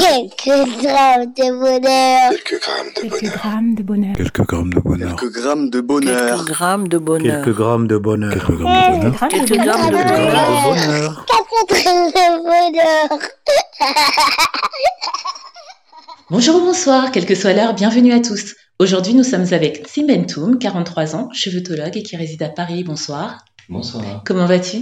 Quelques grammes de bonheur. Quelques grammes de Quelques bonheur. grammes de bonheur. Quelques grammes de bonheur. Quelques grammes de bonheur. Quelques grammes de bonheur. Quelques grammes de bonheur. Quelques grammes de bonheur. Quelques grammes de Quelques bonheur. Quatre grammes de bonheur. Bonjour ou bonsoir, quelle que soit l'heure, bienvenue à tous. Aujourd'hui, nous sommes avec Sim Bentoum, 43 ans, chevetologue et qui réside à Paris. Bonsoir. Bonsoir. Comment vas-tu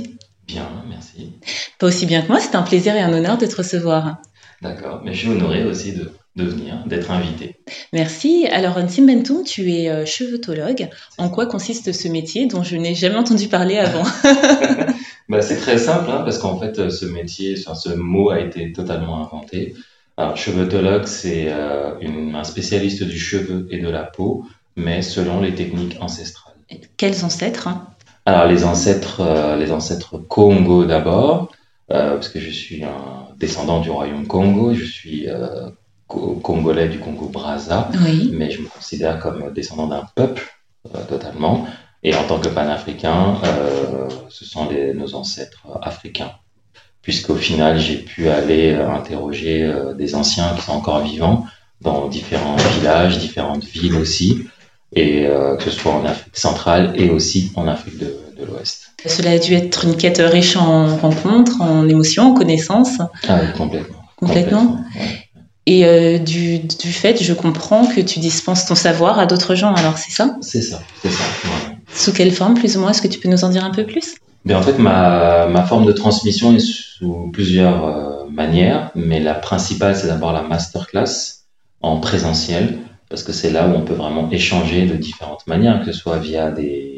Bien, merci. Pas aussi bien que moi, c'est un plaisir et un honneur de te recevoir. D'accord. Mais je suis honoré aussi de, de venir, d'être invité. Merci. Alors, Sim Bentoum, tu es euh, chevetologue. En quoi consiste ce métier dont je n'ai jamais entendu parler avant Bah, c'est très simple, hein, parce qu'en fait, ce métier, enfin, ce mot a été totalement inventé. Alors, chevetologue, c'est euh, un spécialiste du cheveu et de la peau, mais selon les techniques ancestrales. Quels ancêtres hein? Alors, les ancêtres, euh, les ancêtres Congo d'abord, parce que je suis un descendant du royaume Congo, je suis euh, co- congolais du Congo-Brazza. Oui. mais je me considère comme descendant d'un peuple euh, totalement. Et en tant que panafricain, euh, ce sont les- nos ancêtres africains. Puisqu'au final, j'ai pu aller euh, interroger euh, des anciens qui sont encore vivants dans différents villages, différentes villes aussi, et euh, que ce soit en Afrique centrale et aussi en Afrique de, de l'Ouest. Cela a dû être une quête riche en rencontres, en émotions, en connaissances. Ah oui, complètement. Complètement. ouais. Et euh, du, du fait, je comprends que tu dispenses ton savoir à d'autres gens, alors c'est ça? C'est ça, c'est ça. ouais. Sous quelle forme, plus ou moins? Est-ce que tu peux nous en dire un peu plus? Mais en fait, ma, ma forme de transmission est sous plusieurs euh, manières, mais la principale, c'est d'abord la masterclass en présentiel, parce que c'est là où on peut vraiment échanger de différentes manières, que ce soit via des,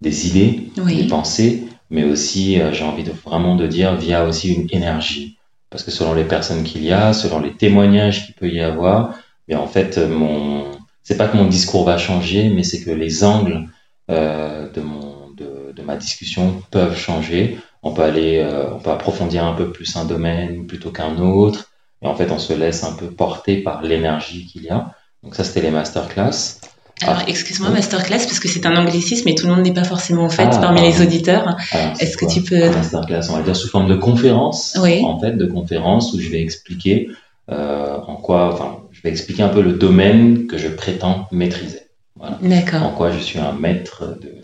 des idées, des pensées, mais aussi, euh, j'ai envie de vraiment de dire, via aussi une énergie. Parce que selon les personnes qu'il y a, selon les témoignages qu'il peut y avoir, mais en fait, euh, mon, c'est pas que mon discours va changer, mais c'est que les angles euh, de, mon, de, de ma discussion peuvent changer. On peut aller, euh, on peut approfondir un peu plus un domaine plutôt qu'un autre. Et en fait, on se laisse un peu porter par l'énergie qu'il y a. Donc ça, c'était les masterclass. Alors, Ah. excuse-moi, masterclass, parce que c'est un anglicisme et tout le monde n'est pas forcément au fait Ah, parmi les auditeurs. Alors, c'est Est-ce que tu peux- Un masterclass, on va dire sous forme de conférence. Oui. En fait, de conférence où je vais expliquer euh, en quoi, enfin, je vais expliquer un peu le domaine que je prétends maîtriser. Voilà. En D'accord. quoi je suis un maître de, de,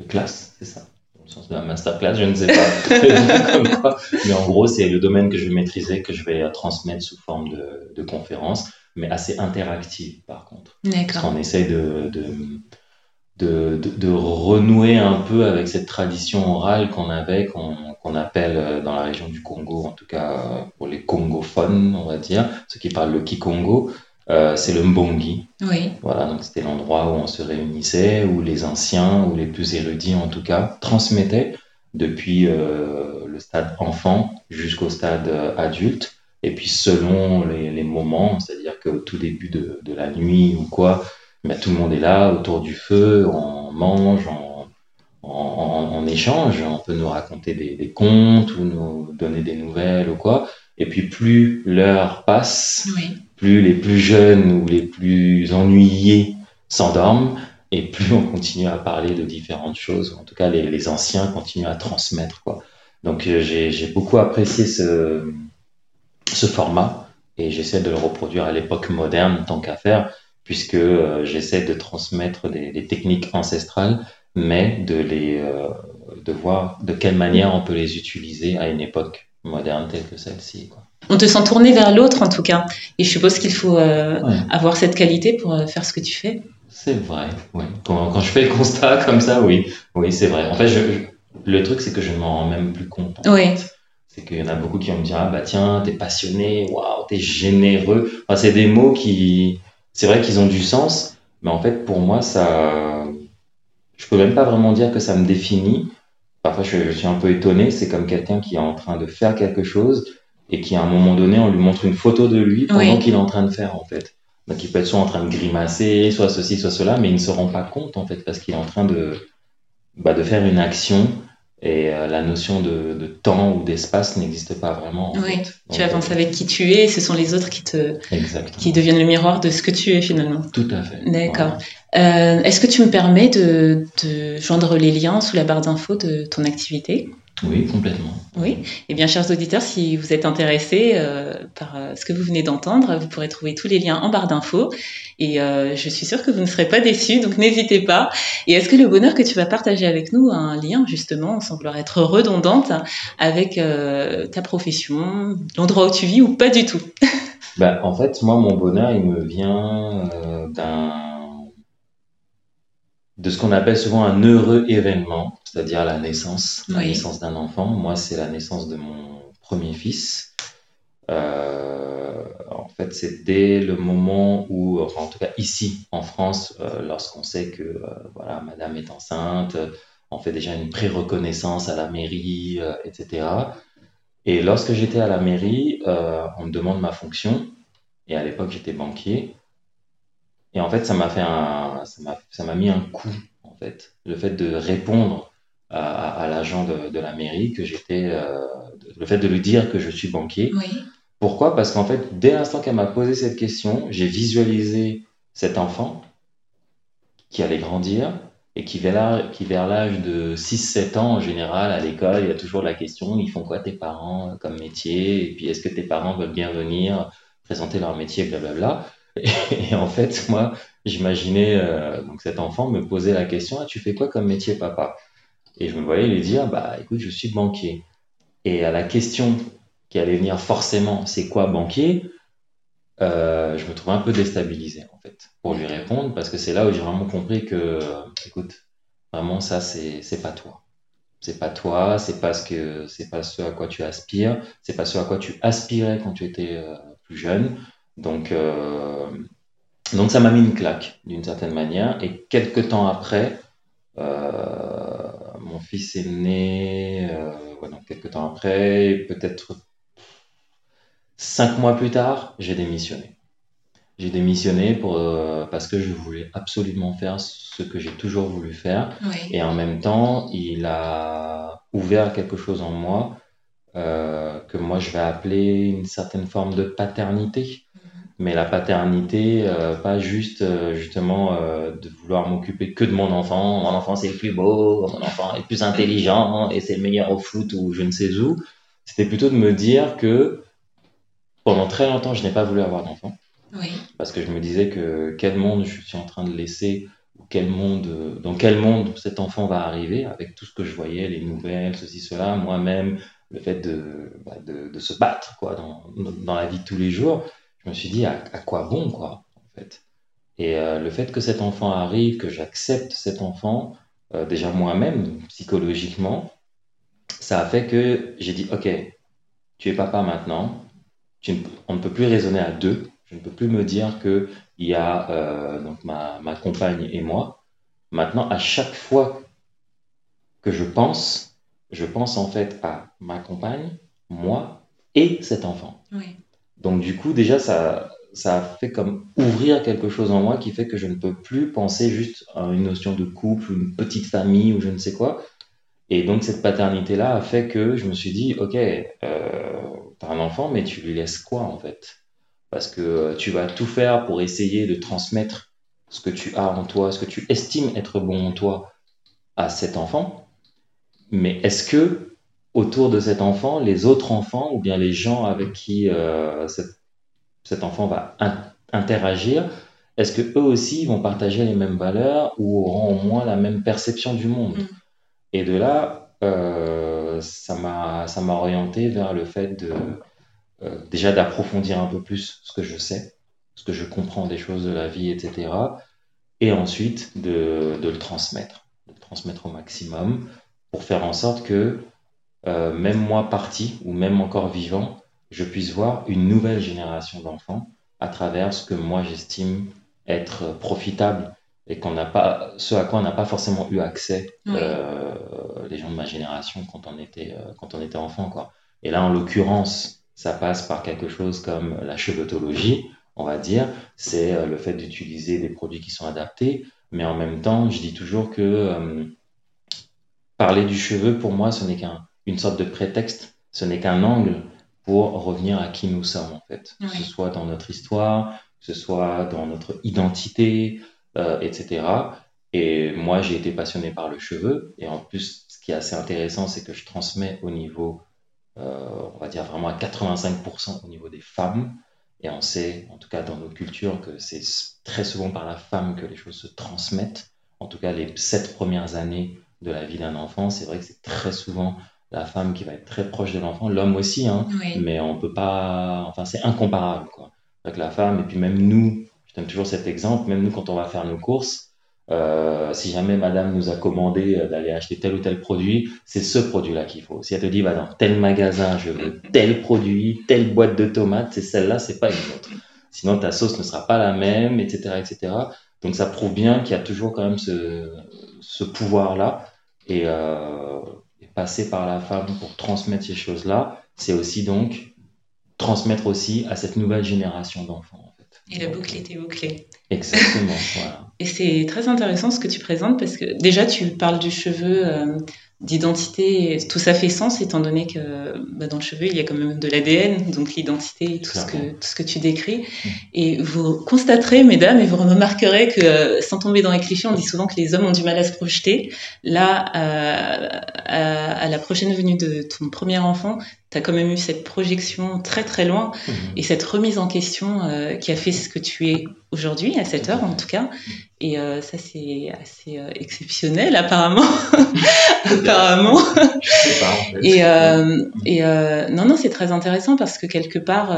de classe, c'est ça Dans le sens de la masterclass, je ne sais pas. Comme quoi. Mais en gros, c'est le domaine que je vais maîtriser, que je vais euh, transmettre sous forme de, de conférence, mais assez interactive par contre. Parce D'accord. qu'on essaye de, de, de, de- de renouer un peu avec cette tradition orale qu'on avait, qu'on qu'on appelle euh, dans la région du Congo, en tout cas euh, pour les congophones, on va dire, ceux qui parlent le Kikongo, euh, c'est le Mbongi. Oui. Voilà, donc c'était l'endroit où on se réunissait, où les anciens, ou les plus érudits en tout cas, transmettaient depuis euh, le stade enfant jusqu'au stade adulte. Et puis selon les, les moments, c'est-à-dire qu'au tout début de, de la nuit ou quoi, ben, tout le monde est là autour du feu, on mange, on, on, on- on échange, on peut nous raconter des, des contes ou nous donner des nouvelles ou quoi. Et puis plus l'heure passe, Oui. plus les plus jeunes ou les plus ennuyés s'endorment, et plus on continue à parler de différentes choses, ou en tout cas les, les anciens continuent à transmettre. Quoi. Donc euh, j'ai beaucoup apprécié ce, ce format, et j'essaie de le reproduire à l'époque moderne tant qu'à faire, puisque euh, j'essaie de transmettre des, des techniques ancestrales, mais de, les, euh, de voir de quelle manière on peut les utiliser à une époque moderne telle que celle-ci. On te sent tourné vers l'autre en tout cas. Et je suppose qu'il faut euh, Ouais. avoir cette qualité pour faire ce que tu fais. C'est vrai, oui. Quand, quand je fais le constat comme ça, oui, oui, c'est vrai. En fait, je, je- le truc, c'est que je ne m'en rends même plus compte. Oui. fait. C'est qu'il y en a beaucoup qui vont me dire, ah bah tiens, t'es passionné, waouh, t'es généreux. Enfin, c'est des mots qui, c'est vrai qu'ils ont du sens, mais en fait, pour moi, ça, je peux même pas vraiment dire que ça me définit. Parfois, je, je suis un peu étonné. C'est comme quelqu'un qui est en train de faire quelque chose et qui, à un moment donné, on lui montre une photo de lui pendant Oui. qu'il est en train de faire, en fait. Donc, il peut être soit en train de grimacer, soit ceci, soit cela, mais il ne se rend pas compte, en fait, parce qu'il est en train de, bah, de faire une action et euh, la notion de, de temps ou d'espace n'existe pas vraiment. en Oui. fait. Tu avances avec qui tu es et ce sont les autres qui, te, euh, Exactement. qui deviennent le miroir de ce que tu es finalement. Tout à fait. D'accord. Euh, Est-ce que tu me permets de, de joindre les liens sous la barre d'infos de ton activité? Oui, complètement. Oui. Eh bien, chers auditeurs, si vous êtes intéressés euh, par euh, ce que vous venez d'entendre, vous pourrez trouver tous les liens en barre d'infos. Et euh, je suis sûre que vous ne serez pas déçus, donc n'hésitez pas. Et est-ce que le bonheur que tu vas partager avec nous a un lien, justement, sans vouloir être redondante, avec ta profession, l'endroit où tu vis ou pas du tout? Bah, En fait, moi, mon bonheur, il me vient d'un de ce qu'on appelle souvent un heureux événement, c'est-à-dire la naissance, la naissance d'un enfant. Moi, c'est la naissance de mon premier fils. Euh, en fait, c'est dès le moment où, en tout cas ici en France, euh, lorsqu'on sait que euh, voilà, Madame est enceinte, on fait déjà une pré-reconnaissance à la mairie, etc. Et lorsque j'étais à la mairie, on me demande ma fonction. Et à l'époque, j'étais banquier. Et en fait, ça m'a fait un, ça m'a mis un coup, en fait. Le fait de répondre à, l'agent de, la mairie que j'étais, euh, le fait de lui dire que je suis banquier. Pourquoi? Parce qu'en fait, dès l'instant qu'elle m'a posé cette question, j'ai visualisé cet enfant qui allait grandir et qui vers l'âge de 6-7 ans en général à l'école, il y a toujours la question, ils font quoi tes parents comme métier? Et puis est-ce que tes parents veulent bien venir présenter leur métier, blablabla? Et, en fait, moi, j'imaginais euh, cet enfant me poser la question ah, Tu fais quoi comme métier, papa? Et je me voyais lui dire Bah écoute, je suis banquier. Et à la question qui allait venir forcément C'est quoi banquier? Euh, je me trouve un peu déstabilisé en fait pour lui répondre parce que c'est là où j'ai vraiment compris que écoute vraiment ça c'est pas toi. C'est pas toi c'est pas ce que pas ce à quoi tu aspires c'est pas ce à quoi tu aspirais quand tu étais euh, plus jeune donc, euh, donc ça m'a mis une claque d'une certaine manière. Et quelques temps après, euh, mon fils est né, euh, quelques temps après, peut-être cinq mois plus tard, j'ai démissionné. J'ai démissionné pour, parce que je voulais absolument faire ce que j'ai toujours voulu faire. Et en même temps, il a ouvert quelque chose en moi que moi je vais appeler une certaine forme de paternité mais la paternité, euh, pas juste euh, justement euh, de vouloir m'occuper que de mon enfant. Mon enfant c'est le plus beau, mon enfant est le plus intelligent et c'est le meilleur au foot ou je ne sais où. C'était plutôt de me dire que pendant très longtemps je n'ai pas voulu avoir d'enfant. Oui. Parce que je me disais que quel monde je suis en train de laisser, quel monde, dans quel monde cet enfant va arriver avec tout ce que je voyais, les nouvelles, ceci, cela, moi-même, le fait de, bah, de, de, se battre quoi, dans, dans la vie de tous les jours je me suis dit, à, quoi bon, quoi, en fait? Et euh, le fait que cet enfant arrive, que j'accepte cet enfant, euh, déjà moi-même, psychologiquement, ça a fait que j'ai dit, ok, tu es papa maintenant, on ne peut plus raisonner à deux, je ne peux plus me dire qu'il y a euh, donc ma, ma, compagne et moi. Maintenant, à chaque fois que je pense, je pense en fait à ma compagne, moi et cet enfant. Oui. Donc du coup, déjà, ça, ça a fait comme ouvrir quelque chose en moi qui fait que je ne peux plus penser juste à une notion de couple, une petite famille ou je ne sais quoi. Et donc cette paternité-là a fait que je me suis dit, ok, euh, t'as un enfant, mais tu lui laisses quoi en fait? Parce que tu vas tout faire pour essayer de transmettre ce que tu as en toi, ce que tu estimes être bon en toi à cet enfant. Mais est-ce que autour de cet enfant les autres enfants ou bien les gens avec qui euh, cet, enfant va interagir, est-ce que eux aussi vont partager les mêmes valeurs ou auront au moins la même perception du monde? Mm. Et de là, euh, ça m'a ça m'a orienté vers le fait de euh, déjà d'approfondir un peu plus ce que je sais, ce que je comprends des choses de la vie, etc. Et ensuite de, de le transmettre, de le transmettre au maximum pour faire en sorte que euh, même moi parti ou même encore vivant, je puisse voir une nouvelle génération d'enfants à travers ce que moi j'estime être profitable et qu'on n'a pas, ce à quoi on n'a pas forcément eu accès euh, les gens de ma génération quand on était euh, quand on était enfant quoi. Et là en l'occurrence, ça passe par quelque chose comme la cheveux-tologie, on va dire, c'est le fait d'utiliser des produits qui sont adaptés, mais en même temps, je dis toujours que parler du cheveu pour moi, ce n'est qu'un une sorte de prétexte, ce n'est qu'un angle pour revenir à qui nous sommes en fait, que ce soit dans notre histoire, que ce soit dans notre identité, euh, etc. Et moi, j'ai été passionné par le cheveu, et en plus, ce qui est assez intéressant, c'est que je transmets au niveau, euh, on va dire vraiment à 85% au niveau des femmes. Et on sait, en tout cas dans nos cultures, que c'est très souvent par la femme que les choses se transmettent. En tout cas, les sept premières années de la vie d'un enfant, c'est vrai que c'est très souvent la femme qui va être très proche de l'enfant, l'homme aussi, hein, mais on peut pas, enfin c'est incomparable quoi. Avec la femme et puis même nous, je donne toujours cet exemple, même nous quand on va faire nos courses, euh, si jamais madame nous a commandé euh, d'aller acheter tel ou tel produit, c'est ce produit-là qu'il faut. Si elle te dit, va dans tel magasin, je veux tel produit, telle boîte de tomates, c'est celle-là, c'est pas une autre. Sinon, ta sauce ne sera pas la même, etc., etc. Donc, ça prouve bien qu'il y a toujours quand même ce, ce pouvoir-là. Et, euh, et passer par la femme pour transmettre ces choses-là, c'est aussi donc transmettre aussi à cette nouvelle génération d'enfants. En fait. Et la boucle était bouclée. Exactement, voilà. Et c'est très intéressant ce que tu présentes parce que déjà tu parles du cheveu, euh, d'identité, tout ça fait sens étant donné que bah, dans le cheveu il y a quand même de l'ADN, donc l'identité, tout ce, que, tout ce que tu décris. Mmh. Et vous constaterez, mesdames, et vous remarquerez que sans tomber dans les clichés, on dit souvent que les hommes ont du mal à se projeter. Là, euh, à, à, la prochaine venue de ton premier enfant, tu as quand même eu cette projection très très loin Mmh. et cette remise en question euh, qui a fait ce que tu es aujourd'hui, à cette heure en tout cas. Et euh, ça, c'est assez euh, exceptionnel, apparemment. apparemment. Je sais pas, en fait. Et, et non, non, c'est très intéressant parce que quelque part,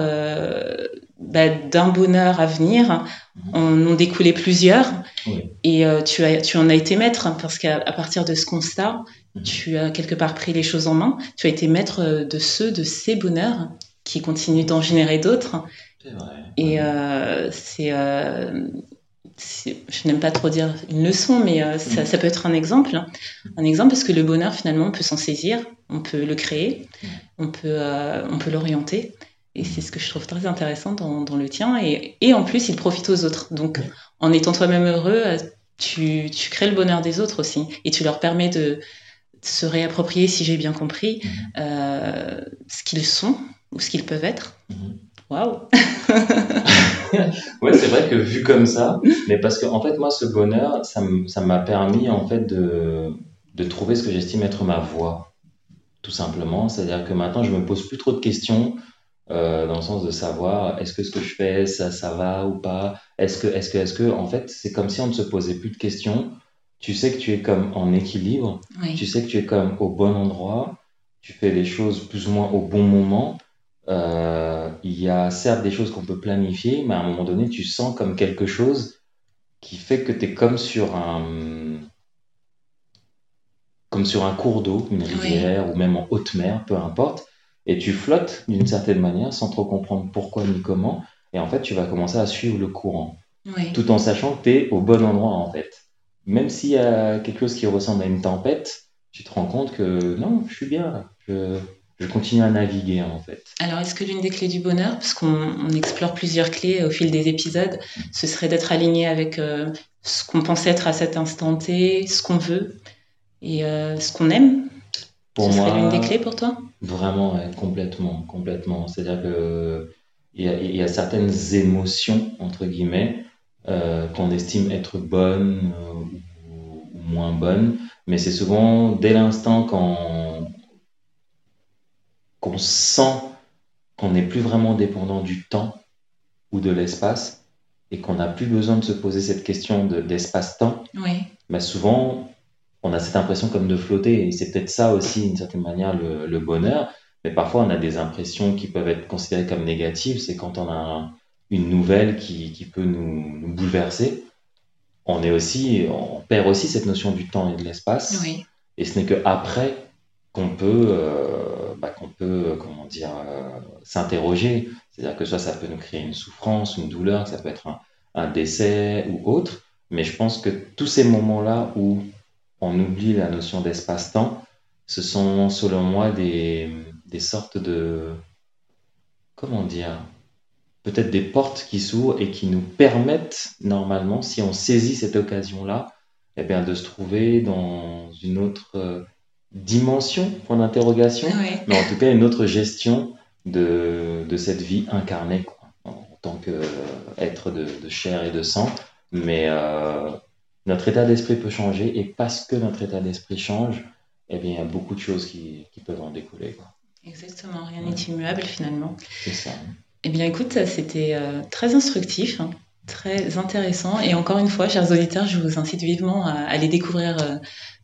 bah, d'un bonheur à venir, on en découlait plusieurs. Oui. Et tu, as, tu en as été maître parce qu'à partir de ce constat, Mhm. Tu as quelque part pris les choses en main. Tu as été maître de ceux, de ces bonheurs qui continuent d'en générer d'autres. C'est vrai. Et euh, c'est, euh, c'est- je n'aime pas trop dire une leçon, mais euh, ça, ça peut être un exemple. Un exemple parce que le bonheur, finalement, on peut s'en saisir, on peut le créer, Mhm. on peut, euh, on peut l'orienter. Et c'est ce que je trouve très intéressant dans, dans le tien. Et, et en plus, il profite aux autres. Donc, Oui. en étant toi-même heureux, euh, tu, tu crées le bonheur des autres aussi. Et tu leur permets de se réapproprier, si j'ai bien compris, Mhm. euh, ce qu'ils sont ou ce qu'ils peuvent être. Mhm. Waouh! Ouais, c'est vrai que vu comme ça, mais parce que en fait, moi, ce bonheur, ça m'a permis en fait de, de trouver ce que j'estime être ma voie, tout simplement. C'est-à-dire que maintenant, je me pose plus trop de questions euh, dans le sens de savoir est-ce que ce que je fais, ça, ça va ou pas? Est-ce que, est-ce que, est-ce que, en fait, c'est comme si on ne se posait plus de questions. Tu sais que tu es comme en équilibre, Oui. tu sais que tu es comme au bon endroit, tu fais les choses plus ou moins au bon moment. Euh, il y a certes des choses qu'on peut planifier, mais à un moment donné, tu sens comme quelque chose qui fait que tu es comme sur un, comme sur un cours d'eau, une rivière ou même en haute mer, peu importe, et tu flottes d'une certaine manière sans trop comprendre pourquoi ni comment, et en fait, tu vas commencer à suivre le courant Oui. tout en sachant que tu es au bon endroit en fait. Même s'il y a quelque chose qui ressemble à une tempête, tu te rends compte que non, je suis bien. Je, je continue à naviguer en fait. Alors, est-ce que l'une des clés du bonheur, parce qu'on on explore plusieurs clés au fil des épisodes, ce serait d'être aligné avec euh, ce qu'on pense être à cet instant T, ce qu'on veut et euh, ce qu'on aime? Pour Ce moi, serait l'une des clés pour toi? vraiment, ouais, complètement, complètement. C'est-à-dire que il y, y a certaines émotions entre guillemets qu'on estime être bonnes euh, ou, ou moins bonnes, mais c'est souvent dès l'instant qu'on sent qu'on n'est plus vraiment dépendant du temps ou de l'espace et qu'on n'a plus besoin de se poser cette question de- d'espace-temps, Oui. mais souvent on a cette impression comme de flotter et c'est peut-être ça aussi d'une certaine manière le, le bonheur. Mais parfois on a des impressions qui peuvent être considérées comme négatives. C'est quand on a un- une nouvelle qui, qui peut nous, nous bouleverser. On est aussi, on perd aussi cette notion du temps et de l'espace. Oui. Et ce n'est que après qu'on peut, euh, bah, qu'on peut, comment dire, euh, s'interroger. C'est-à-dire que soit ça peut nous créer une souffrance, une douleur, ça peut être un, un décès ou autre. Mais je pense que tous ces moments-là où on oublie la notion d'espace-temps, ce sont selon moi des, des sortes de, comment dire, peut-être des portes qui s'ouvrent et qui nous permettent normalement, si on saisit cette occasion-là, eh bien, de se trouver dans une autre euh, dimension, point d'interrogation, mais en tout cas une autre gestion de, de cette vie incarnée quoi, en tant qu'être de, de chair et de sang. Mais euh, notre état d'esprit peut changer et parce que notre état d'esprit change, eh bien, il y a beaucoup de choses qui, qui peuvent en découler. Quoi. Exactement, rien n'est immuable finalement. C'est ça. Eh bien, écoute, c'était euh, très instructif, hein, très intéressant. Et encore une fois, chers auditeurs, je vous incite vivement à aller découvrir euh,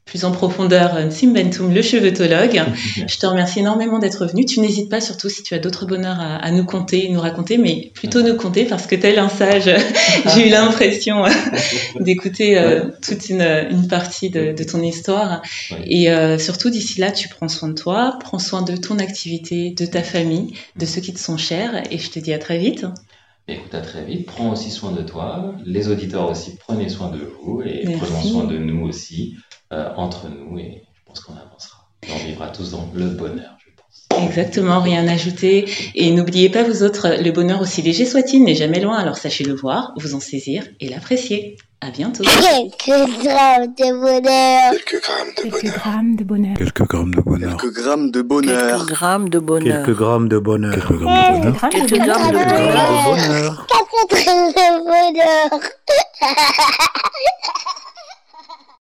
plus en profondeur euh, Simbentum, le chevetologue. Je te remercie énormément d'être venu. Tu n'hésites pas, surtout si tu as d'autres bonheurs à, à, nous conter, nous raconter, mais plutôt nous conter parce que tel un sage, j'ai eu l'impression d'écouter euh, toute une, une, partie de, de ton histoire. Et euh, surtout, d'ici là, tu prends soin de toi, prends soin de ton activité, de ta famille, de ceux qui te sont chers. Et je te dis à très vite. Écoute, à très vite. Prends aussi soin de toi. Les auditeurs aussi, prenez soin de vous et Merci. prenons soin de nous aussi, euh, entre nous. Et je pense qu'on avancera. Et on vivra tous dans le bonheur, je pense. Exactement, rien à ajouter. Et n'oubliez pas, vous autres, le bonheur aussi léger soit-il n'est jamais loin. Alors sachez le voir, vous en saisir et l'apprécier. À bientôt. Quelques grammes de bonheur. Quelques grammes de Quelques bonheur. grammes de bonheur. Quelques grammes de bonheur. Quelques grammes de bonheur. Quelques grammes de bonheur. Quelques grammes de bonheur. Quelques grammes de bonheur. Grammes de Quelques bonheur. grammes de Quelques bonheur. grammes de bonheur. Quatre grammes de bonheur.